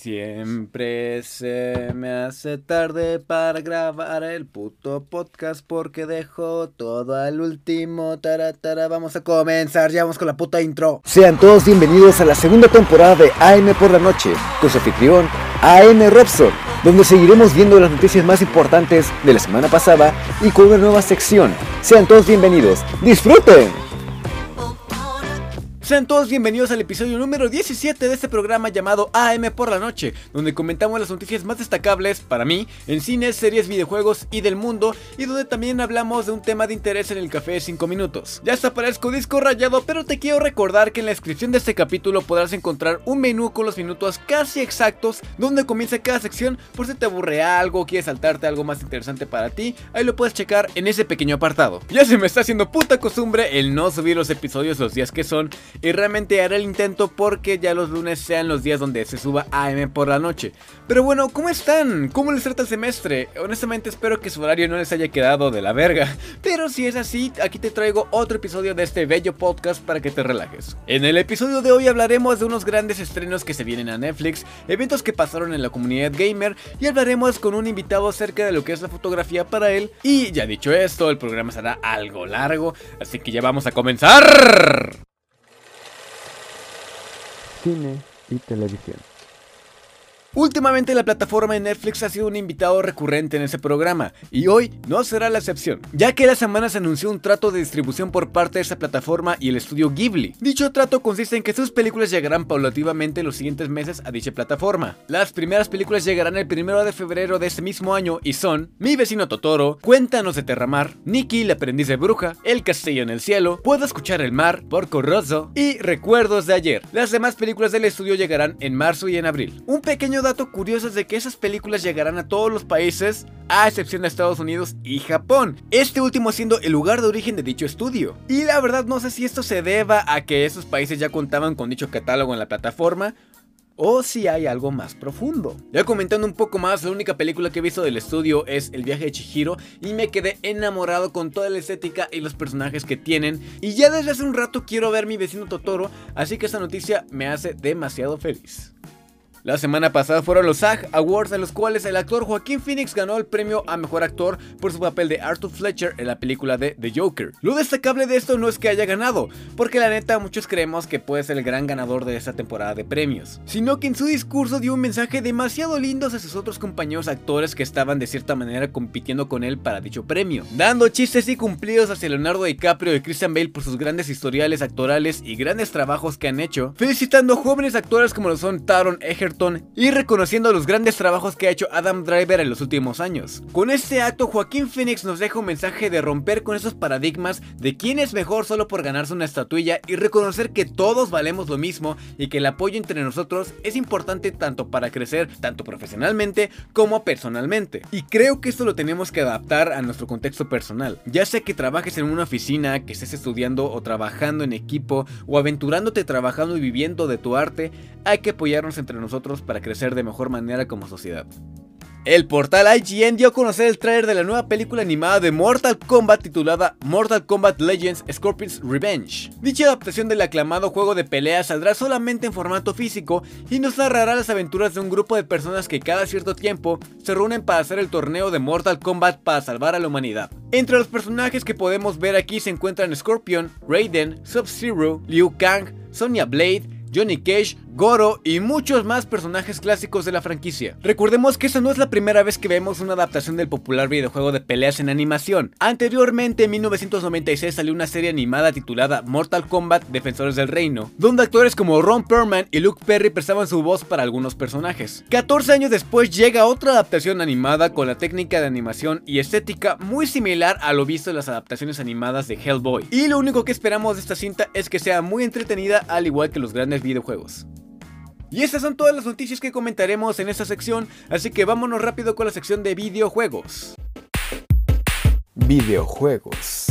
Siempre se me hace tarde para grabar el puto podcast porque dejo todo al último. Taratara, vamos a comenzar, ya vamos con la puta intro. Sean todos bienvenidos a la segunda temporada de AM por la noche con su anfitrión AM Robson, donde seguiremos viendo las noticias más importantes de la semana pasada y con una nueva sección. Sean todos bienvenidos, disfruten. Sean todos bienvenidos al episodio número 17 de este programa llamado AM por la noche, donde comentamos las noticias más destacables para mí en cines, series, videojuegos y del mundo, y donde también hablamos de un tema de interés en el café de 5 minutos. Ya está parezco disco rayado, pero te quiero recordar que en la descripción de este capítulo podrás encontrar un menú con los minutos casi exactos donde comienza cada sección por si te aburre algo, quieres saltarte algo más interesante para ti, ahí lo puedes checar en ese pequeño apartado. Ya se me está haciendo puta costumbre el no subir los episodios los días que son y realmente haré el intento porque ya los lunes sean los días donde se suba AM por la noche. Pero bueno, ¿cómo están? ¿Cómo les trata el semestre? Honestamente espero que su horario no les haya quedado de la verga. Pero si es así, aquí te traigo otro episodio de este bello podcast para que te relajes. En el episodio de hoy hablaremos de unos grandes estrenos que se vienen a Netflix, eventos que pasaron en la comunidad gamer y hablaremos con un invitado acerca de lo que es la fotografía para él. Y ya dicho esto, el programa será algo largo, así que ya vamos a comenzar cine y televisión. Últimamente la plataforma de Netflix ha sido un invitado recurrente en ese programa, y hoy no será la excepción, ya que la semana se anunció un trato de distribución por parte de esa plataforma y el estudio Ghibli. Dicho trato consiste en que sus películas llegarán paulativamente los siguientes meses a dicha plataforma. Las primeras películas llegarán el 1 de febrero de ese mismo año y son Mi vecino Totoro, Cuéntanos de Terramar, Nikki la aprendiz de bruja, El castillo en el cielo, Puedo escuchar el mar, Porco Rosso y Recuerdos de ayer. Las demás películas del estudio llegarán en marzo y en abril. Un pequeño dato curioso es de que esas películas llegarán a todos los países, a excepción de Estados Unidos y Japón, este último siendo el lugar de origen de dicho estudio. Y la verdad no sé si esto se deba a que esos países ya contaban con dicho catálogo en la plataforma, o si hay algo más profundo. Ya comentando un poco más, la única película que he visto del estudio es El viaje de Chihiro y me quedé enamorado con toda la estética y los personajes que tienen y ya desde hace un rato quiero ver mi vecino Totoro, así que esta noticia me hace demasiado feliz. La semana pasada fueron los SAG Awards en los cuales el actor Joaquín Phoenix ganó el premio a Mejor Actor por su papel de Arthur Fletcher en la película de The Joker. Lo destacable de esto no es que haya ganado, porque la neta muchos creemos que puede ser el gran ganador de esta temporada de premios, sino que en su discurso dio un mensaje demasiado lindo a sus otros compañeros actores que estaban de cierta manera compitiendo con él para dicho premio, dando chistes y cumplidos hacia Leonardo DiCaprio y Christian Bale por sus grandes historiales actorales y grandes trabajos que han hecho, felicitando a jóvenes actores como lo son Taron Egerton y reconociendo los grandes trabajos que ha hecho Adam Driver en los últimos años. Con este acto, Joaquín Phoenix nos deja un mensaje de romper con esos paradigmas de quién es mejor solo por ganarse una estatuilla y reconocer que todos valemos lo mismo y que el apoyo entre nosotros es importante tanto para crecer, tanto profesionalmente como personalmente. Y creo que esto lo tenemos que adaptar a nuestro contexto personal. Ya sea que trabajes en una oficina, que estés estudiando o trabajando en equipo o aventurándote trabajando y viviendo de tu arte, hay que apoyarnos entre nosotros para crecer de mejor manera como sociedad. El portal IGN dio a conocer el trailer de la nueva película animada de Mortal Kombat titulada Mortal Kombat Legends Scorpion's Revenge. Dicha adaptación del aclamado juego de pelea saldrá solamente en formato físico y nos narrará las aventuras de un grupo de personas que cada cierto tiempo se reúnen para hacer el torneo de Mortal Kombat para salvar a la humanidad. Entre los personajes que podemos ver aquí se encuentran Scorpion, Raiden, Sub-Zero, Liu Kang, Sonya Blade, Johnny Cage, Goro y muchos más personajes clásicos de la franquicia. Recordemos que esta no es la primera vez que vemos una adaptación del popular videojuego de peleas en animación. Anteriormente, en 1996 salió una serie animada titulada Mortal Kombat Defensores del Reino, donde actores como Ron Perlman y Luke Perry prestaban su voz para algunos personajes. 14 años después llega otra adaptación animada con la técnica de animación y estética muy similar a lo visto en las adaptaciones animadas de Hellboy. Y lo único que esperamos de esta cinta es que sea muy entretenida al igual que los grandes videojuegos. Y estas son todas las noticias que comentaremos en esta sección, así que vámonos rápido con la sección de videojuegos. Videojuegos.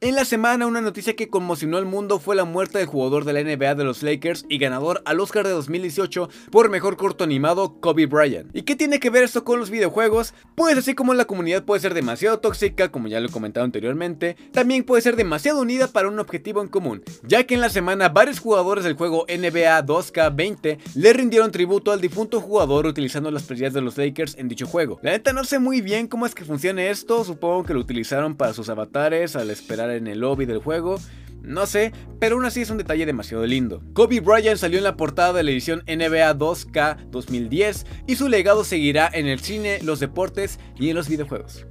En la semana una noticia que conmocionó al mundo fue la muerte del jugador de la NBA de los Lakers y ganador al Oscar de 2018 por mejor corto animado Kobe Bryant. ¿Y qué tiene que ver esto con los videojuegos? Pues así como la comunidad puede ser demasiado tóxica, como ya lo he comentado anteriormente, también puede ser demasiado unida para un objetivo en común, ya que en la semana varios jugadores del juego NBA 2K20 le rindieron tributo al difunto jugador utilizando las playeras de los Lakers en dicho juego. La neta no sé muy bien cómo es que funciona esto, supongo que lo utilizaron para sus avatares al esperar en el lobby del juego. No sé, pero aún así es un detalle demasiado lindo. Kobe Bryant salió en la portada de la edición NBA 2K 2010 y su legado seguirá en el cine, los deportes y en los videojuegos.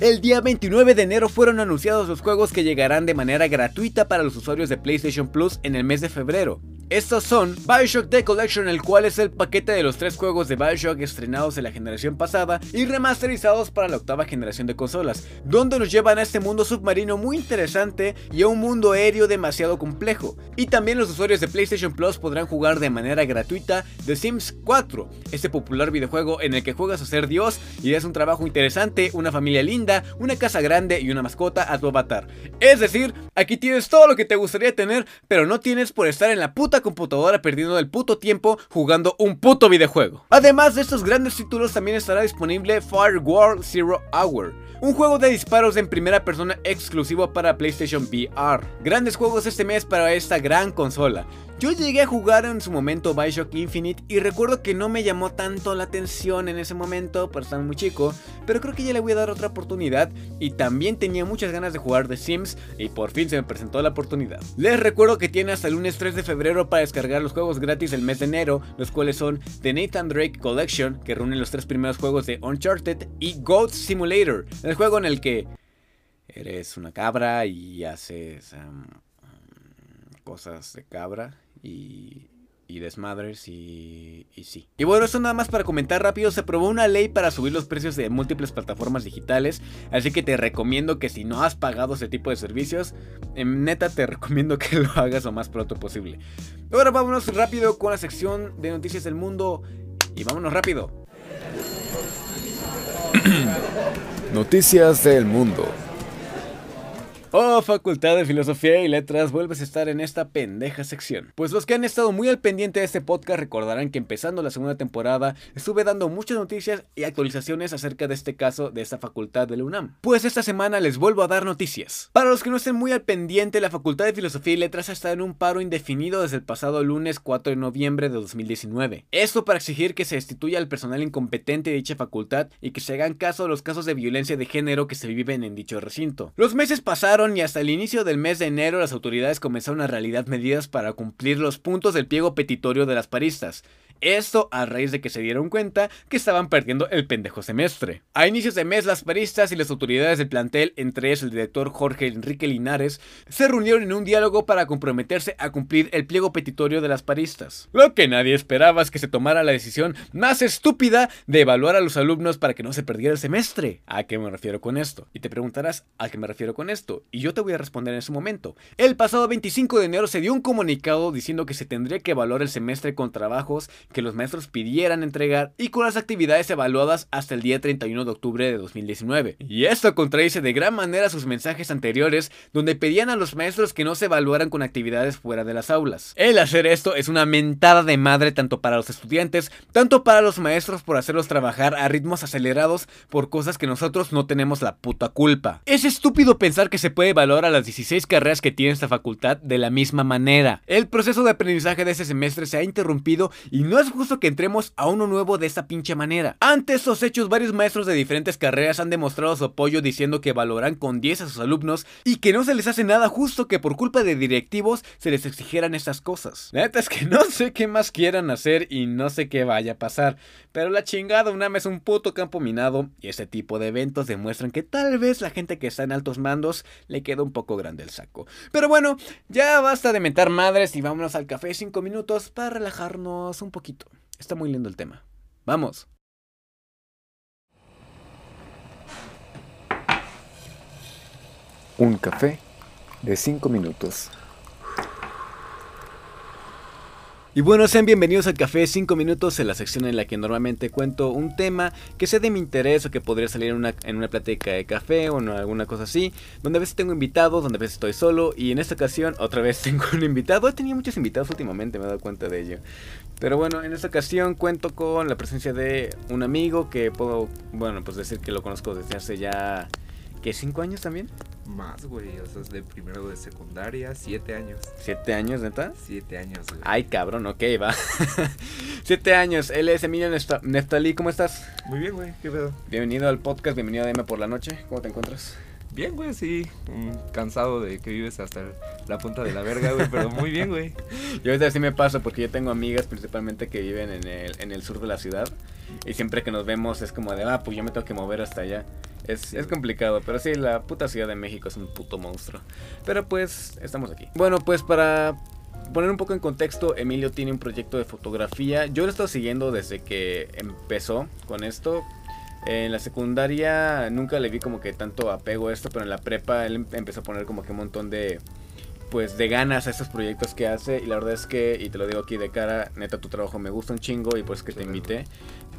El día 29 de enero fueron anunciados los juegos que llegarán de manera gratuita para los usuarios de PlayStation Plus en el mes de febrero. Estos son Bioshock The Collection, el cual es el paquete de los tres juegos de Bioshock estrenados en la generación pasada y remasterizados para la octava generación de consolas, donde nos llevan a este mundo submarino muy interesante y a un mundo aéreo demasiado complejo. Y también los usuarios de PlayStation Plus podrán jugar de manera gratuita The Sims 4, este popular videojuego en el que juegas a ser Dios y es un trabajo interesante, una familia linda, una casa grande y una mascota a tu avatar. Es decir, aquí tienes todo lo que te gustaría tener, pero no tienes por estar en la puta computadora perdiendo el puto tiempo jugando un puto videojuego. Además de estos grandes títulos también estará disponible Firewall Zero Hour, un juego de disparos en primera persona exclusivo para PlayStation VR. Grandes juegos este mes para esta gran consola. Yo llegué a jugar en su momento Bioshock Infinite y recuerdo que no me llamó tanto la atención en ese momento, por estar muy chico, pero creo que ya le voy a dar otra oportunidad y también tenía muchas ganas de jugar The Sims y por fin se me presentó la oportunidad. Les recuerdo que tiene hasta el lunes 3 de febrero para descargar los juegos gratis del mes de enero, los cuales son The Nathan Drake Collection, que reúne los tres primeros juegos de Uncharted, y Goat Simulator, el juego en el que eres una cabra y haces cosas de cabra y, y desmadres y, y sí. Y bueno, esto nada más para comentar rápido, se aprobó una ley para subir los precios de múltiples plataformas digitales, así que te recomiendo que si no has pagado ese tipo de servicios, en neta te recomiendo que lo hagas lo más pronto posible. Ahora vámonos rápido con la sección de noticias del mundo y vámonos rápido. Noticias del mundo. Oh, Facultad de Filosofía y Letras, vuelves a estar en esta pendeja sección. Pues los que han estado muy al pendiente de este podcast recordarán que empezando la segunda temporada estuve dando muchas noticias y actualizaciones acerca de este caso de esta facultad de la UNAM. Pues esta semana les vuelvo a dar noticias. Para los que no estén muy al pendiente, la Facultad de Filosofía y Letras está en un paro indefinido desde el pasado lunes 4 de noviembre de 2019. Esto para exigir que se destituya al personal incompetente de dicha facultad y que se hagan caso a los casos de violencia de género que se viven en dicho recinto. Los meses pasaron y hasta el inicio del mes de enero las autoridades comenzaron a realizar medidas para cumplir los puntos del pliego petitorio de las paristas. Esto a raíz de que se dieron cuenta que estaban perdiendo el pendejo semestre. A inicios de mes, las paristas y las autoridades del plantel, entre ellos el director Jorge Enrique Linares, se reunieron en un diálogo para comprometerse a cumplir el pliego petitorio de las paristas. Lo que nadie esperaba es que se tomara la decisión más estúpida de evaluar a los alumnos para que no se perdiera el semestre. ¿A qué me refiero con esto? Y te preguntarás, ¿a qué me refiero con esto? Y yo te voy a responder en ese momento. El pasado 25 de enero se dio un comunicado diciendo que se tendría que evaluar el semestre con trabajos que los maestros pidieran entregar y con las actividades evaluadas hasta el día 31 de octubre de 2019. Y esto contradice de gran manera sus mensajes anteriores donde pedían a los maestros que no se evaluaran con actividades fuera de las aulas. El hacer esto es una mentada de madre tanto para los estudiantes, tanto para los maestros por hacerlos trabajar a ritmos acelerados por cosas que nosotros no tenemos la puta culpa. Es estúpido pensar que se puede evaluar a las 16 carreras que tiene esta facultad de la misma manera. El proceso de aprendizaje de ese semestre se ha interrumpido y no es justo que entremos a uno nuevo de esta pinche manera. Ante estos hechos, varios maestros de diferentes carreras han demostrado su apoyo diciendo que valoran con 10 a sus alumnos y que no se les hace nada justo que por culpa de directivos se les exigieran estas cosas. La neta es que no sé qué más quieran hacer y no sé qué vaya a pasar, pero la chingada UNAM es un puto campo minado y ese tipo de eventos demuestran que tal vez la gente que está en altos mandos le queda un poco grande el saco. Pero bueno, ya basta de mentar madres y vámonos al café 5 minutos para relajarnos un poquito. Está muy lindo el tema. Vamos. Un café de 5 minutos. Y bueno, sean bienvenidos al Café 5 Minutos, en la sección en la que normalmente cuento un tema que sea de mi interés o que podría salir en una, en una plática de café o en alguna cosa así, donde a veces tengo invitados, donde a veces estoy solo y en esta ocasión otra vez tengo un invitado. He tenido muchos invitados últimamente, me he dado cuenta de ello. Pero bueno, en esta ocasión cuento con la presencia de un amigo que puedo, bueno, pues decir que lo conozco desde hace ya, ¿qué? ¿Cinco años también? Más, güey, o sea, es de primero de secundaria, siete años. ¿Siete años, neta? Siete años, güey. Ay, cabrón, ok, va. Siete años, él es Emilio Nefta- Neftalí, ¿cómo estás? Muy bien, güey, qué pedo. Bienvenido al podcast, bienvenido a DM por la noche, ¿cómo te encuentras? Bien, güey, sí. mm, cansado de que vives hasta la punta de la verga, güey, pero muy bien, güey. Yo ahorita sí me pasa porque yo tengo amigas principalmente que viven en el, en el sur de la ciudad y siempre que nos vemos es como de, ah, pues yo me tengo que mover hasta allá. Es, Sí, es complicado, pero sí, la puta Ciudad de México es un puto monstruo. Pero pues, estamos aquí. Bueno, pues para poner un poco en contexto, Emilio tiene un proyecto de fotografía. Yo lo he estado siguiendo desde que empezó con esto. En la secundaria nunca le vi como que tanto apego a esto, pero en la prepa él em- empezó a poner como que un montón de pues de ganas a estos proyectos que hace y la verdad es que, y te lo digo aquí de cara, neta tu trabajo me gusta un chingo y pues que te invité.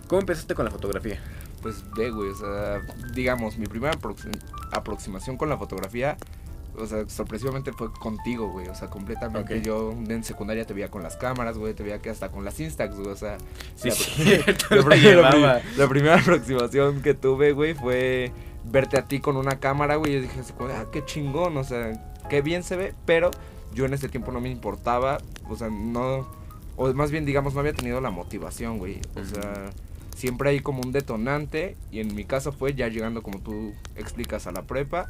¿Cómo empezaste con la fotografía? Pues ve, güey, o sea, digamos, mi primera aproxi- aproximación con la fotografía, o sea, sorpresivamente fue contigo, güey, o sea, completamente. Yo en secundaria te veía con las cámaras, güey, te veía que hasta con las Instax, güey, o sea, Sí, la, cierto, la la primera, la aproximación que tuve, güey, fue verte a ti con una cámara, güey. Yo dije ah, qué chingón, o sea, qué bien se ve, pero yo en ese tiempo no me importaba, o sea, no, o más bien, digamos, no había tenido la motivación, güey. O sea, siempre hay como un detonante, y en mi caso fue ya llegando, como tú explicas, a la prepa,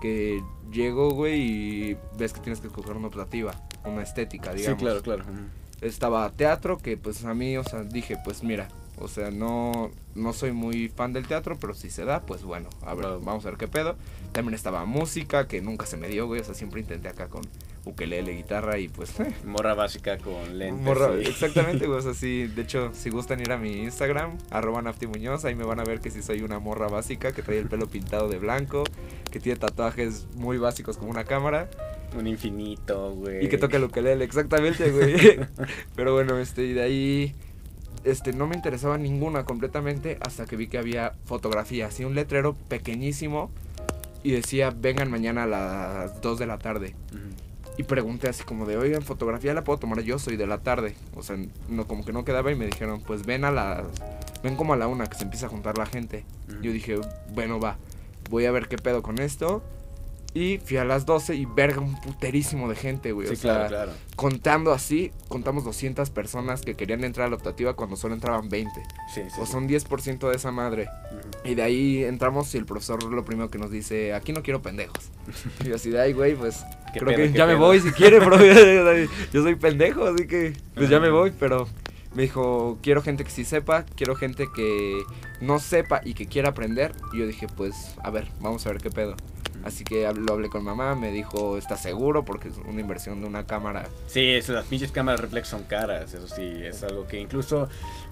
que llego, güey, y ves que tienes que escoger una optativa, una estética, Sí, digamos claro, claro. ujú. estaba teatro que pues a mí, o sea, dije, pues mira, o sea, no no soy muy fan del teatro, pero si se da, pues bueno, a ver, Claro. vamos a ver qué pedo. También estaba música que nunca se me dio, güey, o sea, siempre intenté acá con ukelele, guitarra y pues eh, Morra básica con lentes. morra- sí. exactamente, güey, o sea, sí, de hecho, si gustan ir a mi Instagram, arroba Nafti Muñoz, ahí me van a ver que sí soy una morra básica, que trae el pelo pintado de blanco, que tiene tatuajes muy básicos como una cámara, Un infinito, güey. y que toca el ukelele, exactamente, güey. Pero bueno, este, y de ahí, este, no me interesaba ninguna completamente hasta que vi que había fotografía, así un letrero pequeñísimo y decía, vengan mañana a las 2 de la tarde. Ujú. Y pregunté así como de, oigan, fotografía la puedo tomar yo, soy de la tarde. O sea, no, como que no quedaba y me dijeron, pues ven a la, ven como a la una que se empieza a juntar la gente. Yo dije, bueno, va, voy a ver qué pedo con esto. Y fui a las 12 y verga un puterísimo de gente, güey. Sí, o sea, claro, claro. contando así, contamos 200 personas que querían entrar a la optativa cuando solo entraban 20. Sí, sí. O sí. son 10% de esa madre. Ujú. Y de ahí entramos y el profesor lo primero que nos dice, aquí no quiero pendejos. y así de ahí, güey, pues ¿Qué creo que ya me voy si quiere, bro. yo soy pendejo, así que pues ya me Ajá. voy, pero me dijo, quiero gente que sí sepa, quiero gente que no sepa y que quiera aprender. Y yo dije, pues, a ver, vamos a ver qué pedo. Así que lo hablé con mamá, me dijo, ¿estás seguro? Porque es una inversión de una cámara. Sí, es- las pinches cámaras reflex son caras, eso sí, es algo que incluso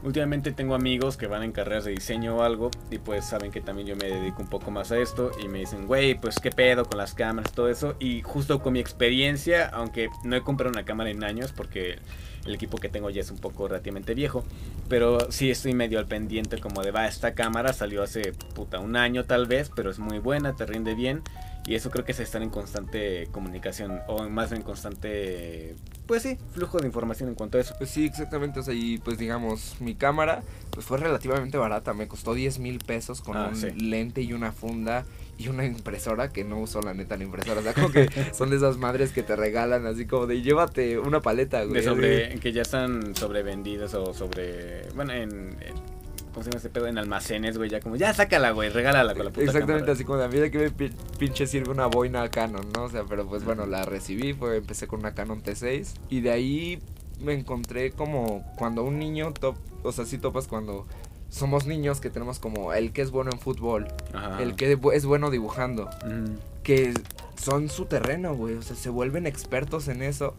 últimamente tengo amigos que van en carreras de diseño o algo y pues saben que también yo me dedico un poco más a esto y me dicen, güey, pues qué pedo con las cámaras, todo eso y justo con mi experiencia, aunque no he comprado una cámara en años porque el equipo que tengo ya es un poco relativamente viejo, pero sí estoy medio al pendiente como de, va, esta cámara salió hace puta un año tal vez, pero es muy buena, te rinde bien y eso creo que es estar en constante comunicación o más en constante, pues sí, flujo de información en cuanto a eso. Pues sí, exactamente. O sea, y pues digamos, mi cámara pues fue relativamente barata. Me costó 10 mil pesos con Ah, un sí. lente y una funda y una impresora que no uso la neta la impresora. O sea, como que son de esas madres que te regalan así como de llévate una paleta, güey. De sobre, que ya están sobrevendidas o sobre, bueno, en, en- ¿cómo se llama ese pedo? En almacenes, güey, ya como, ya sácala, güey, regálala con la puta Exactamente, cámara. así como de a mí de que me pi- pinche sirve una boina Canon, ¿no? O sea, pero pues bueno, la recibí, fue, empecé con una Canon T6 y de ahí me encontré como cuando un niño, top, o sea, sí topas cuando somos niños que tenemos como el que es bueno en fútbol, Ajá. el que es bueno dibujando, que son su terreno, güey, o sea, se vuelven expertos en eso.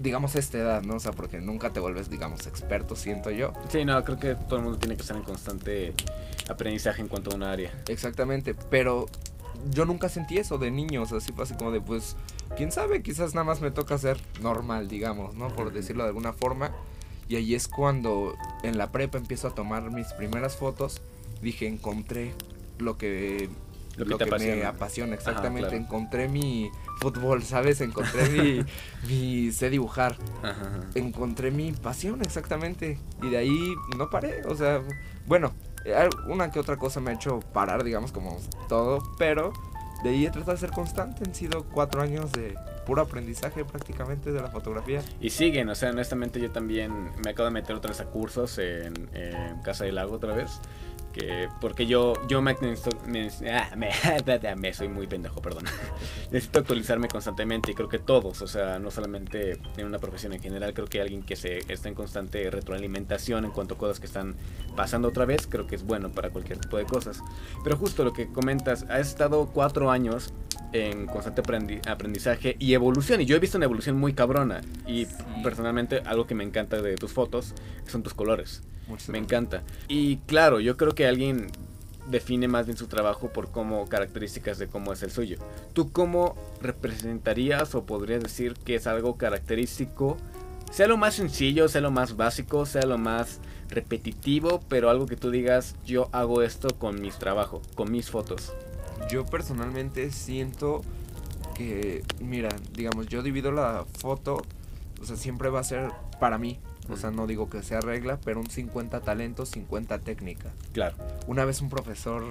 Digamos esta edad, ¿no? O sea, porque nunca te vuelves, digamos, experto, siento yo. Sí, no, creo que todo el mundo tiene que estar en constante aprendizaje en cuanto a un área. Exactamente, pero yo nunca sentí eso de niños, así fue así como de, pues, quién sabe, quizás nada más me toca ser normal, digamos, ¿no? Por decirlo de alguna forma. Y ahí es cuando en la prepa empiezo a tomar mis primeras fotos. Dije, encontré lo que, Lo lo que que, te me apasiona. apasiona, exactamente. claro. Encontré mi fútbol, ¿sabes? Encontré mi, mi sé dibujar. Ajá, ajá. Encontré mi pasión, exactamente. Y de ahí no paré. O sea, bueno, eh, una que otra cosa me ha hecho parar, digamos, como todo. Pero de ahí he tratado de ser constante. Han sido cuatro años de puro aprendizaje prácticamente de la fotografía. Y siguen, o sea, honestamente yo también me acabo de meter otra vez a cursos en, en Casa del Lago otra vez. Que, porque yo, yo me, me, ah, me, me soy muy pendejo, perdón. Necesito actualizarme constantemente y creo que todos, o sea, no solamente en una profesión en general, creo que alguien que se está en constante retroalimentación en cuanto a cosas que están pasando otra vez, creo que es bueno para cualquier tipo de cosas. Pero justo lo que comentas, has estado cuatro años en constante aprendi- aprendizaje y evolución. Y yo he visto una evolución muy cabrona. Y Sí. personalmente algo que me encanta de tus fotos son tus colores. Muchas Me gracias. encanta. Y claro, yo creo que alguien define más bien su trabajo por cómo características de cómo es el suyo. ¿Tú cómo representarías o podrías decir que es algo característico? Sea lo más sencillo, sea lo más básico, sea lo más repetitivo, pero algo que tú digas, yo hago esto con mis trabajos, con mis fotos. Yo personalmente siento que, mira, digamos, yo divido la foto, o sea, siempre va a ser para mí. O sea, no digo que sea regla, pero un 50 talento, 50 técnica. Claro. Una vez un profesor,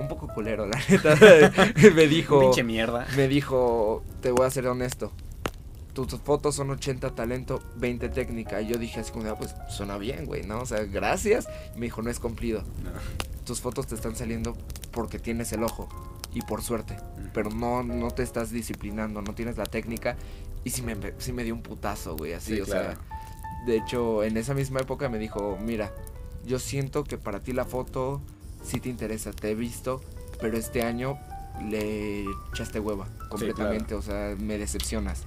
un poco culero, la neta, me dijo, Pinche mierda. me dijo, te voy a ser honesto. Tus fotos son 80 talento, 20 técnica. Y yo dije así como, "Ah, pues suena bien, güey, ¿no? O sea, gracias. Y me dijo, no es cumplido. No. Tus fotos te están saliendo porque tienes el ojo y por suerte. Pero no, no te estás disciplinando, no tienes la técnica. Y sí me, sí me dio un putazo, güey, así, Sí, o claro. sea. De hecho, en esa misma época me dijo, mira, yo siento que para ti la foto sí te interesa, te he visto, pero este año le echaste hueva completamente, o sea, me decepcionas.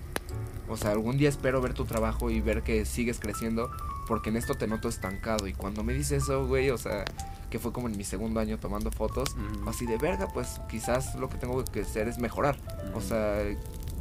O sea, algún día espero ver tu trabajo y ver que sigues creciendo, porque en esto te noto estancado. Y cuando me dice eso, güey, o sea, que fue como en mi segundo año tomando fotos, así de verga, pues quizás lo que tengo que hacer es mejorar. O sea,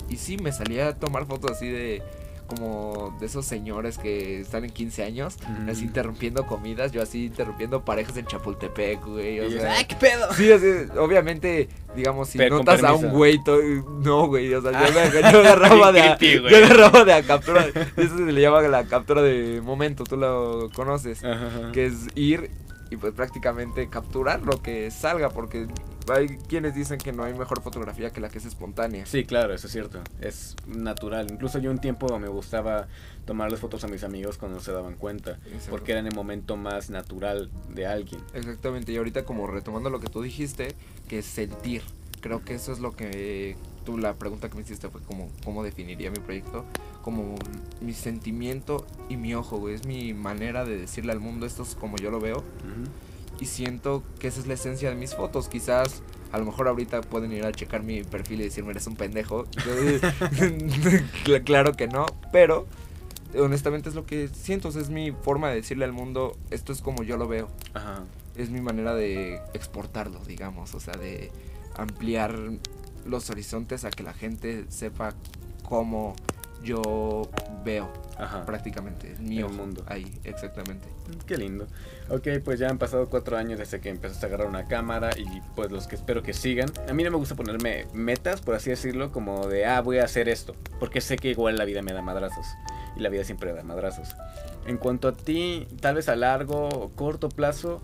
y sí, me salía a tomar fotos así de como de esos señores que están en 15 años, Ujú. así interrumpiendo comidas, yo así interrumpiendo parejas en Chapultepec, güey. O sea, ¡ay, qué pedo! Sí, así, obviamente, digamos, si Pero notas a un güey, to- no, güey, o sea, yo, Ah. me, yo agarraba de, a, Creepy, yo agarraba de a captura, eso se le llama la captura de momento, tú lo conoces, Ajá, ajá. que es ir y pues prácticamente capturar lo que salga, porque hay quienes dicen que no hay mejor fotografía que la que es espontánea. Sí, claro, eso es cierto. Es natural. Incluso yo un tiempo me gustaba tomarles fotos a mis amigos cuando no se daban cuenta. Exacto. Porque era en el momento más natural de alguien. Exactamente, y ahorita como retomando lo que tú dijiste, que es sentir. Creo que eso es lo que tú, la pregunta que me hiciste fue como, ¿cómo definiría mi proyecto? Como mi sentimiento y mi ojo, güey. Es mi manera de decirle al mundo, esto es como yo lo veo. Y siento que esa es la esencia de mis fotos. Quizás, a lo mejor ahorita pueden ir a checar mi perfil y decirme, eres un pendejo. Cla- claro que no, pero honestamente es lo que siento. o sea, es mi forma de decirle al mundo, esto es como yo lo veo Ajá. es mi manera de exportarlo, digamos, o sea, de ampliar los horizontes a que la gente sepa cómo yo veo Ajá. prácticamente mi ojo mundo. ahí, exactamente. Qué lindo. Ok, pues ya han pasado cuatro años desde que empezaste a agarrar una cámara y pues los que espero que sigan. A mí no me gusta ponerme metas, por así decirlo, como de, ah, voy a hacer esto. Porque sé que igual la vida me da madrazos. Y la vida siempre da madrazos. En cuanto a ti, tal vez a largo o corto plazo,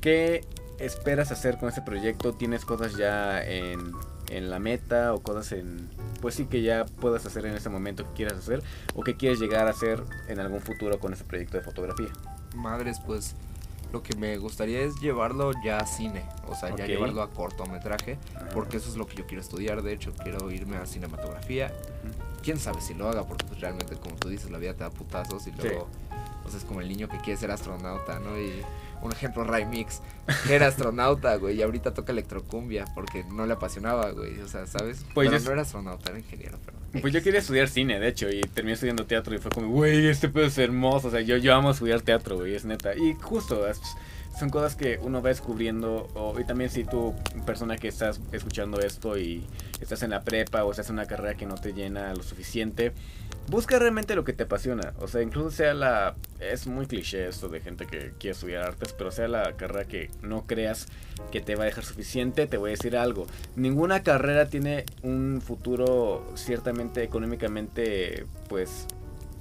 ¿qué esperas hacer con este proyecto? ¿Tienes cosas ya en, en la meta o cosas en... Pues sí que ya puedas hacer en ese momento que quieras hacer o que quieres llegar a hacer en algún futuro con este proyecto de fotografía. Madres, pues lo que me gustaría es llevarlo ya a cine, o sea, ya llevarlo a cortometraje, Ajá. porque eso es lo que yo quiero estudiar, de hecho, quiero irme a cinematografía. quién sabe si lo haga, porque pues realmente, como tú dices, la vida te da putazos y luego, pues es como el niño que quiere ser astronauta, ¿no? Y un ejemplo, Ray Mix, que era astronauta, güey, y ahorita toca electrocumbia porque no le apasionaba, güey, o sea, ¿sabes? Pues Pero yo- no era astronauta, era ingeniero, pero... Pues yo quería estudiar cine, de hecho, y terminé estudiando teatro y fue como, güey, este pedo es hermoso. O sea, yo, yo amo estudiar teatro, güey, es neta. Y justo, es- son cosas que uno va descubriendo. O, y también si tú, persona que estás escuchando esto y estás en la prepa o estás en una carrera que no te llena lo suficiente, busca realmente lo que te apasiona. O sea, incluso sea la... Es muy cliché esto de gente que quiere estudiar artes, pero sea la carrera que no creas que te va a dejar suficiente, te voy a decir algo. Ninguna carrera tiene un futuro ciertamente económicamente, pues,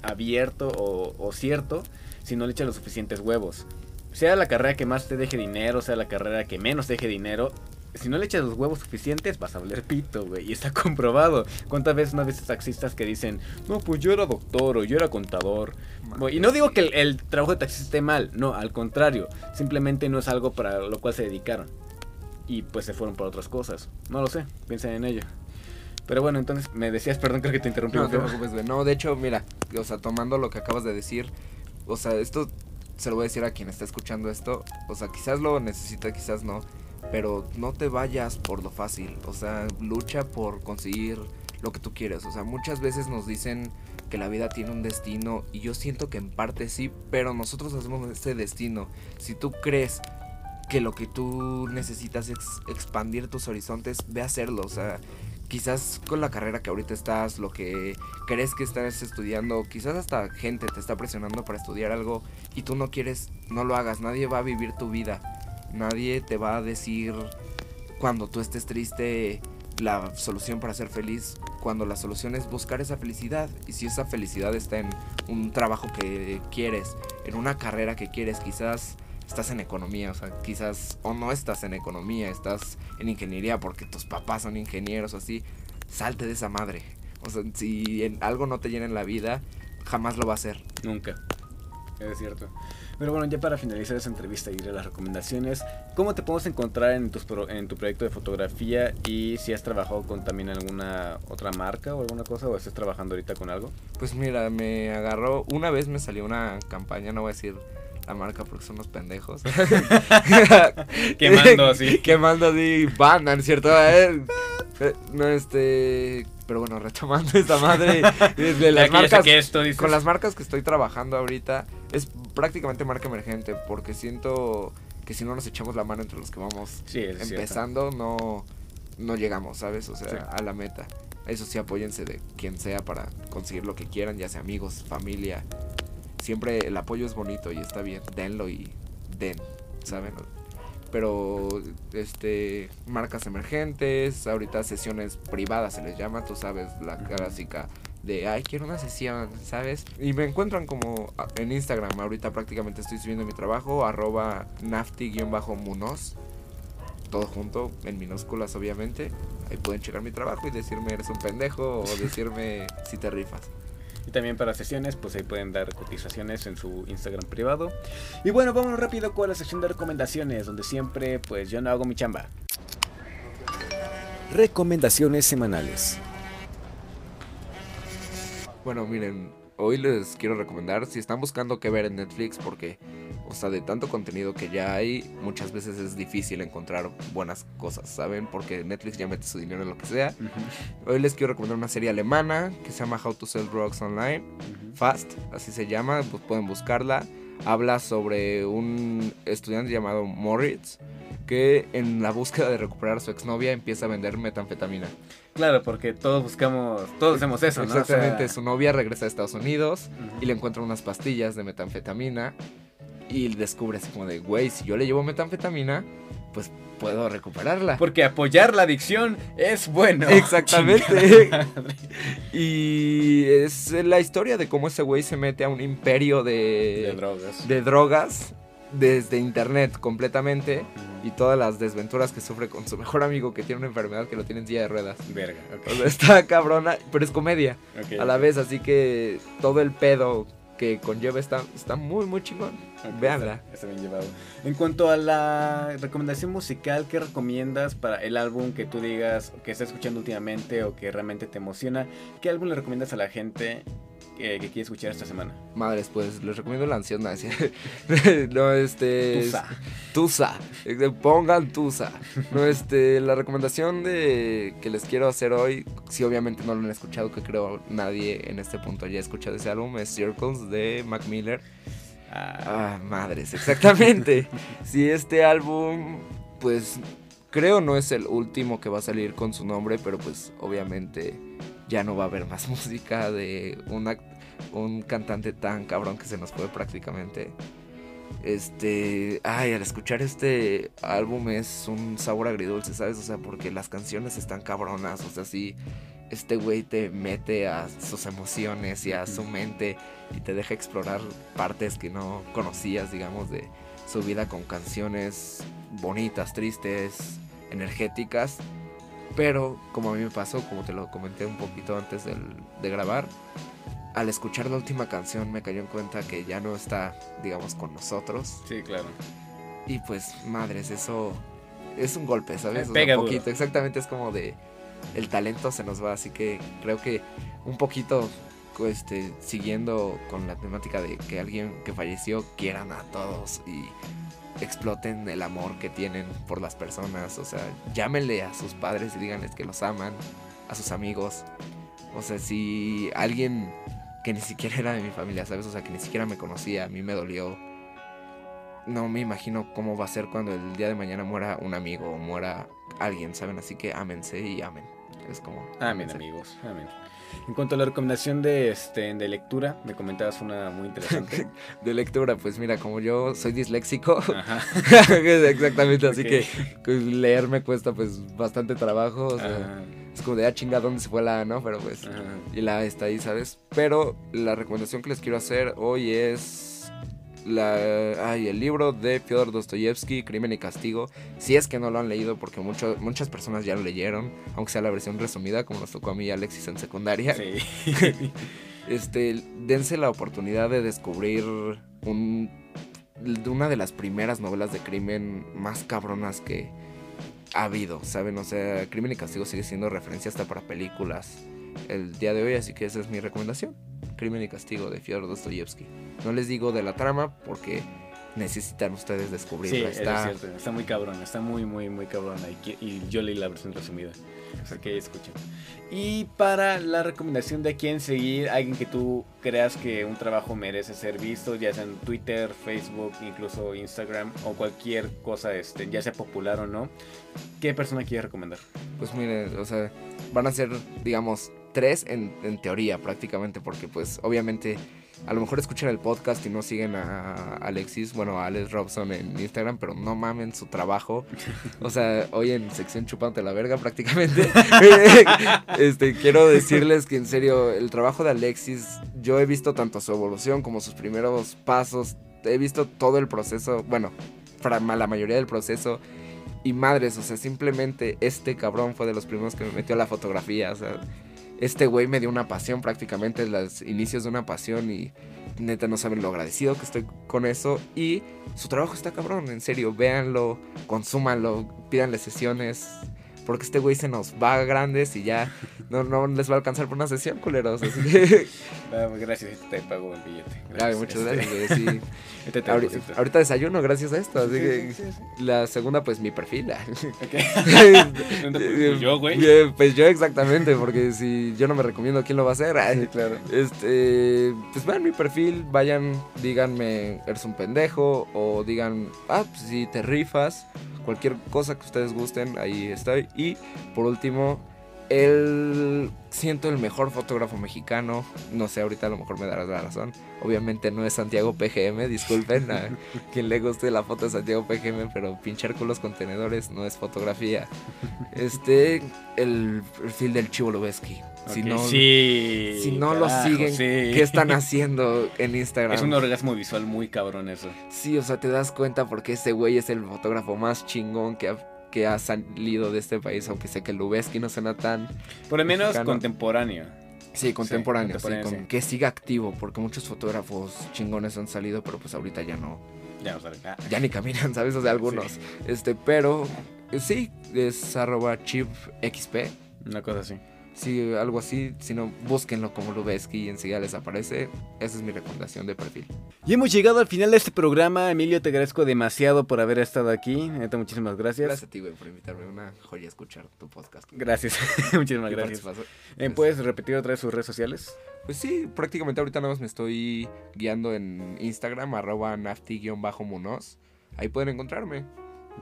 abierto o, cierto si no le echas los suficientes huevos. Sea la carrera que más te deje dinero, sea la carrera que menos deje dinero, si no le echas los huevos suficientes, vas a valer pito, güey. Y está comprobado. ¿Cuántas veces no ves taxistas que dicen, no, pues yo era doctor o yo era contador? y no digo que el, trabajo de taxista esté mal, no, al contrario. Simplemente no es algo para lo cual se dedicaron. Y pues se fueron por otras cosas. No lo sé, piensen en ello. Pero bueno, entonces me decías, perdón, creo que te interrumpí. No, te preocupes, güey. No, de hecho, mira, o sea, tomando lo que acabas de decir, o sea, esto se lo voy a decir a quien está escuchando esto. O sea, quizás lo necesita, quizás no. Pero no te vayas por lo fácil. O sea, lucha por conseguir lo que tú quieres. O sea, muchas veces nos dicen que la vida tiene un destino y yo siento que en parte sí, pero nosotros hacemos ese destino. Si tú crees que lo que tú necesitas es expandir tus horizontes, ve a hacerlo. O sea, quizás con la carrera que ahorita estás, lo que crees que estás estudiando, quizás hasta gente te está presionando para estudiar algo y tú no quieres, no lo hagas. Nadie va a vivir tu vida. Nadie te va a decir cuando tú estés triste la solución para ser feliz, cuando la solución es buscar esa felicidad. Y si esa felicidad está en un trabajo que quieres, en una carrera que quieres, quizás estás en economía, o sea, quizás o no estás en economía, estás en ingeniería porque tus papás son ingenieros o así, salte de esa madre. O sea, si en algo no te llena en la vida, jamás lo va a hacer. Nunca. Es cierto. Pero bueno, ya para finalizar esa entrevista y ir a las recomendaciones, ¿cómo te podemos encontrar en, tus en tu proyecto de fotografía y si has trabajado con también alguna otra marca o alguna cosa o estás trabajando ahorita con algo? Pues mira, me agarró, una vez me salió una campaña, no voy a decir la marca porque son unos pendejos. Quemando así. Quemando así bandan, ¿cierto? Eh, eh, no, este. Pero bueno, retomando esta madre. De las marcas, esto, con las marcas que estoy trabajando ahorita, es prácticamente marca emergente. Porque siento que si no nos echamos la mano entre los que vamos empezando, no, no llegamos, ¿sabes? O sea, a la meta. Eso sí, apóyense de quien sea para conseguir lo que quieran, ya sea amigos, familia, siempre el apoyo es bonito y está bien, denlo y den, ¿saben? Pero, este, marcas emergentes, ahorita sesiones privadas se les llama, tú sabes, la clásica de, ay, quiero una sesión, ¿sabes? Y me encuentran como en Instagram, ahorita prácticamente estoy subiendo mi trabajo, arroba nafti-munoz, todo junto, en minúsculas obviamente. Ahí pueden checar mi trabajo y decirme eres un pendejo o decirme si te rifas. Y también para sesiones, pues ahí pueden dar cotizaciones en su Instagram privado. Y bueno, vámonos rápido con la sección de recomendaciones, donde siempre pues yo no hago mi chamba. Recomendaciones semanales. Bueno, miren, hoy les quiero recomendar si están buscando qué ver en Netflix porque o sea, de tanto contenido que ya hay, muchas veces es difícil encontrar buenas cosas, ¿saben? Porque Netflix ya mete su dinero en lo que sea. Hoy les quiero recomendar una serie alemana que se llama How to Sell Drugs Online. Fast, así se llama, pues pueden buscarla. Habla sobre un estudiante llamado Moritz que en la búsqueda de recuperar a su exnovia empieza a vender metanfetamina. Claro, porque todos buscamos, todos hacemos eso, ¿no? Exactamente, su novia regresa a Estados Unidos y le encuentra unas pastillas de metanfetamina y descubres como de, güey, si yo le llevo metanfetamina, pues puedo recuperarla. Porque apoyar la adicción es bueno. Exactamente. y es la historia de cómo ese güey se mete a un imperio de, de drogas. De drogas desde internet completamente y todas las desventuras que sufre con su mejor amigo que tiene una enfermedad que lo tiene en silla de ruedas. Verga, está cabrona, pero es comedia a la vez, así que todo el pedo que conlleva está, está muy, muy chingón. Veanla. Está, bien llevado. En cuanto a la recomendación musical, ¿qué recomiendas para el álbum que tú digas que estás escuchando últimamente o que realmente te emociona? ¿Qué álbum le recomiendas a la gente que, quiere escuchar esta semana? Madres, pues les recomiendo la ansiedad. no, este. Tusa. Tusa. Pongan Tusa. No, este. La recomendación de que les quiero hacer hoy, si obviamente no lo han escuchado, que creo nadie en este punto haya escuchado ese álbum, es Circles de Mac Miller. Ah, ah madres, exactamente. si este álbum, pues creo no es el último que va a salir con su nombre, pero pues obviamente ya no va a haber más música de una, un cantante tan cabrón que se nos fue prácticamente. Este, ay, al escuchar este álbum es un sabor agridulce, ¿sabes? O sea, porque las canciones están cabronas, o sea, sí, este güey te mete a sus emociones y a su mente y te deja explorar partes que no conocías, digamos, de su vida con canciones bonitas, tristes, energéticas. Pero como a mí me pasó, como te lo comenté un poquito antes de grabar, al escuchar la última canción me cayó en cuenta que ya no está, digamos, con nosotros. Sí, claro. Y pues, madres, eso es un golpe, ¿sabes? Pega un poquito, exactamente es como de el talento se nos va, así que creo que un poquito este, siguiendo con la temática de que alguien que falleció quieran a todos y exploten el amor que tienen por las personas, o sea, llámenle a sus padres y díganles que los aman, a sus amigos. O sea, si alguien que ni siquiera era de mi familia, ¿sabes? O sea, que ni siquiera me conocía, a mí me dolió. No me imagino cómo va a ser cuando el día de mañana muera un amigo o muera alguien, ¿saben? Así que ámense y amen. Es como... Amén, amigos, amén. En cuanto a la recomendación de, este, de lectura, me comentabas una muy interesante. de lectura, pues mira, como yo soy disléxico, exactamente, así que leer me cuesta pues bastante trabajo. O sea, es como de, ah, chinga, ¿dónde se fue la no? Pero pues, y la está ahí, ¿sabes? Pero la recomendación que les quiero hacer hoy es la, ay, el libro de Fyodor Dostoyevsky, Crimen y Castigo. Si es que no lo han leído, porque mucho, muchas personas ya lo leyeron, aunque sea la versión resumida, como nos tocó a mí y Alexis en secundaria. este, dense la oportunidad de descubrir un, una de las primeras novelas de crimen más cabronas que ha habido, ¿saben? O sea, Crimen y Castigo sigue siendo referencia hasta para películas el día de hoy, así que esa es mi recomendación. Crimen y Castigo de Fyodor Dostoyevsky. No les digo de la trama porque necesitan ustedes descubrirla. Sí, está... Es cierto, está muy cabrón, está muy, muy, muy cabrón. Y, yo leí la versión resumida. Así que escuchen. Y para la recomendación de quién seguir, alguien que tú creas que un trabajo merece ser visto, ya sea en Twitter, Facebook, incluso Instagram o cualquier cosa, este, ya sea popular o no, ¿qué persona quieres recomendar? Pues mire, o sea, van a ser, digamos, tres en, en teoría prácticamente, porque pues obviamente a lo mejor escuchan el podcast y no siguen a Alexis, bueno, a Alex Robson en Instagram, pero no mamen su trabajo. O sea, hoy en sección chupante la verga prácticamente. este, quiero decirles que en serio, el trabajo de Alexis, yo he visto tanto su evolución como sus primeros pasos. He visto todo el proceso, bueno, para la mayoría del proceso. Y madres, o sea, simplemente este cabrón fue de los primeros que me metió a la fotografía. O sea, este güey me dio una pasión prácticamente, los inicios de una pasión y neta no saben lo agradecido que estoy con eso. Y su trabajo está cabrón, en serio, véanlo, consúmanlo, pídanle sesiones, porque este güey se nos va a grandes y ya no, no les va a alcanzar por una sesión, culeros. Así que... Ah, pues gracias, te pago el billete. Gracias, muchas gracias, güey. Sí. ahorita, desayuno gracias a esto, así que la segunda, pues mi perfil. yo, güey. Pues yo exactamente, porque si yo no me recomiendo, ¿quién lo va a hacer? claro. Este, pues vean mi perfil, vayan, díganme, eres un pendejo, o digan, ah, pues si te rifas cualquier cosa que ustedes gusten, ahí estoy. Y por último, el siento el mejor fotógrafo mexicano. No sé, ahorita a lo mejor me darás la razón. Obviamente no es Santiago PGM, disculpen a quien le guste la foto de Santiago PGM, pero pinchar con los contenedores no es fotografía. Este, el perfil del Chivo Lubeski. Si no, si no lo siguen, ¿qué están haciendo en Instagram? Es un orgasmo visual muy cabrón eso. Sí, o sea, te das cuenta porque ese güey es el fotógrafo más chingón que ha que ha salido de este país, aunque sé que Lubeski no suena tan... Por lo menos contemporáneo. Sí, contemporáneo, que siga activo, porque muchos fotógrafos chingones han salido, pero pues ahorita ya no... Ya no salen. Ah. Ya ni caminan, ¿sabes? O sea, algunos. Este, pero sí, es arroba chipxp. Una cosa así. Si algo así, si no, búsquenlo como Lubeski y enseguida les aparece. Esa es mi recomendación de perfil. Y hemos llegado al final de este programa. Emilio, te agradezco demasiado por haber estado aquí. Neta, muchísimas gracias. Gracias a ti, güey, por invitarme. Una joya escuchar tu podcast. Gracias. muchísimas gracias. Eh, ¿Puedes repetir otra vez sus redes sociales? Pues sí, prácticamente ahorita nada más me estoy guiando en Instagram, arroba nafti-munoz. Ahí pueden encontrarme.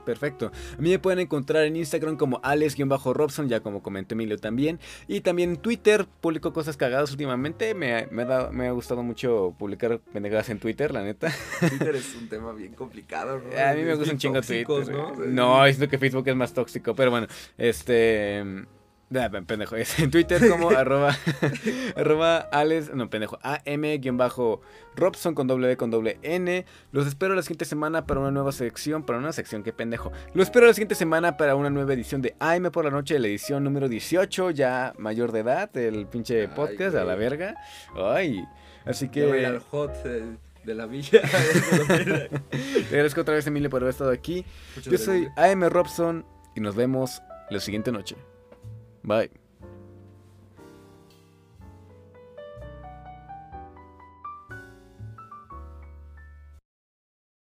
Perfecto. A mí me pueden encontrar en Instagram como Alex-Robson, ya como comentó Emilio también. Y también en Twitter publico cosas cagadas últimamente. Me, me ha, dado- me ha gustado mucho publicar pendejadas en Twitter, la neta. Twitter es un tema bien complicado, ¿no? A mí me gusta un chingo tóxicos, Twitter. ¿no? No, siento que Facebook es más tóxico, pero bueno, este... ah, pendejo, es en Twitter como arroba, arroba Alex, no pendejo, AM-Robson con doble D con doble N. Los espero la siguiente semana para una nueva sección, para una sección, qué pendejo. Los espero la siguiente semana para una nueva edición de AM por la noche, la edición número 18, ya mayor de edad, el pinche Ay, podcast, a la verga. Ay, así Ya voy al que hot eh, de la villa. te agradezco otra vez Emilio por haber estado aquí. Muchas Yo soy. AM Robson y nos vemos la siguiente noche. Bye.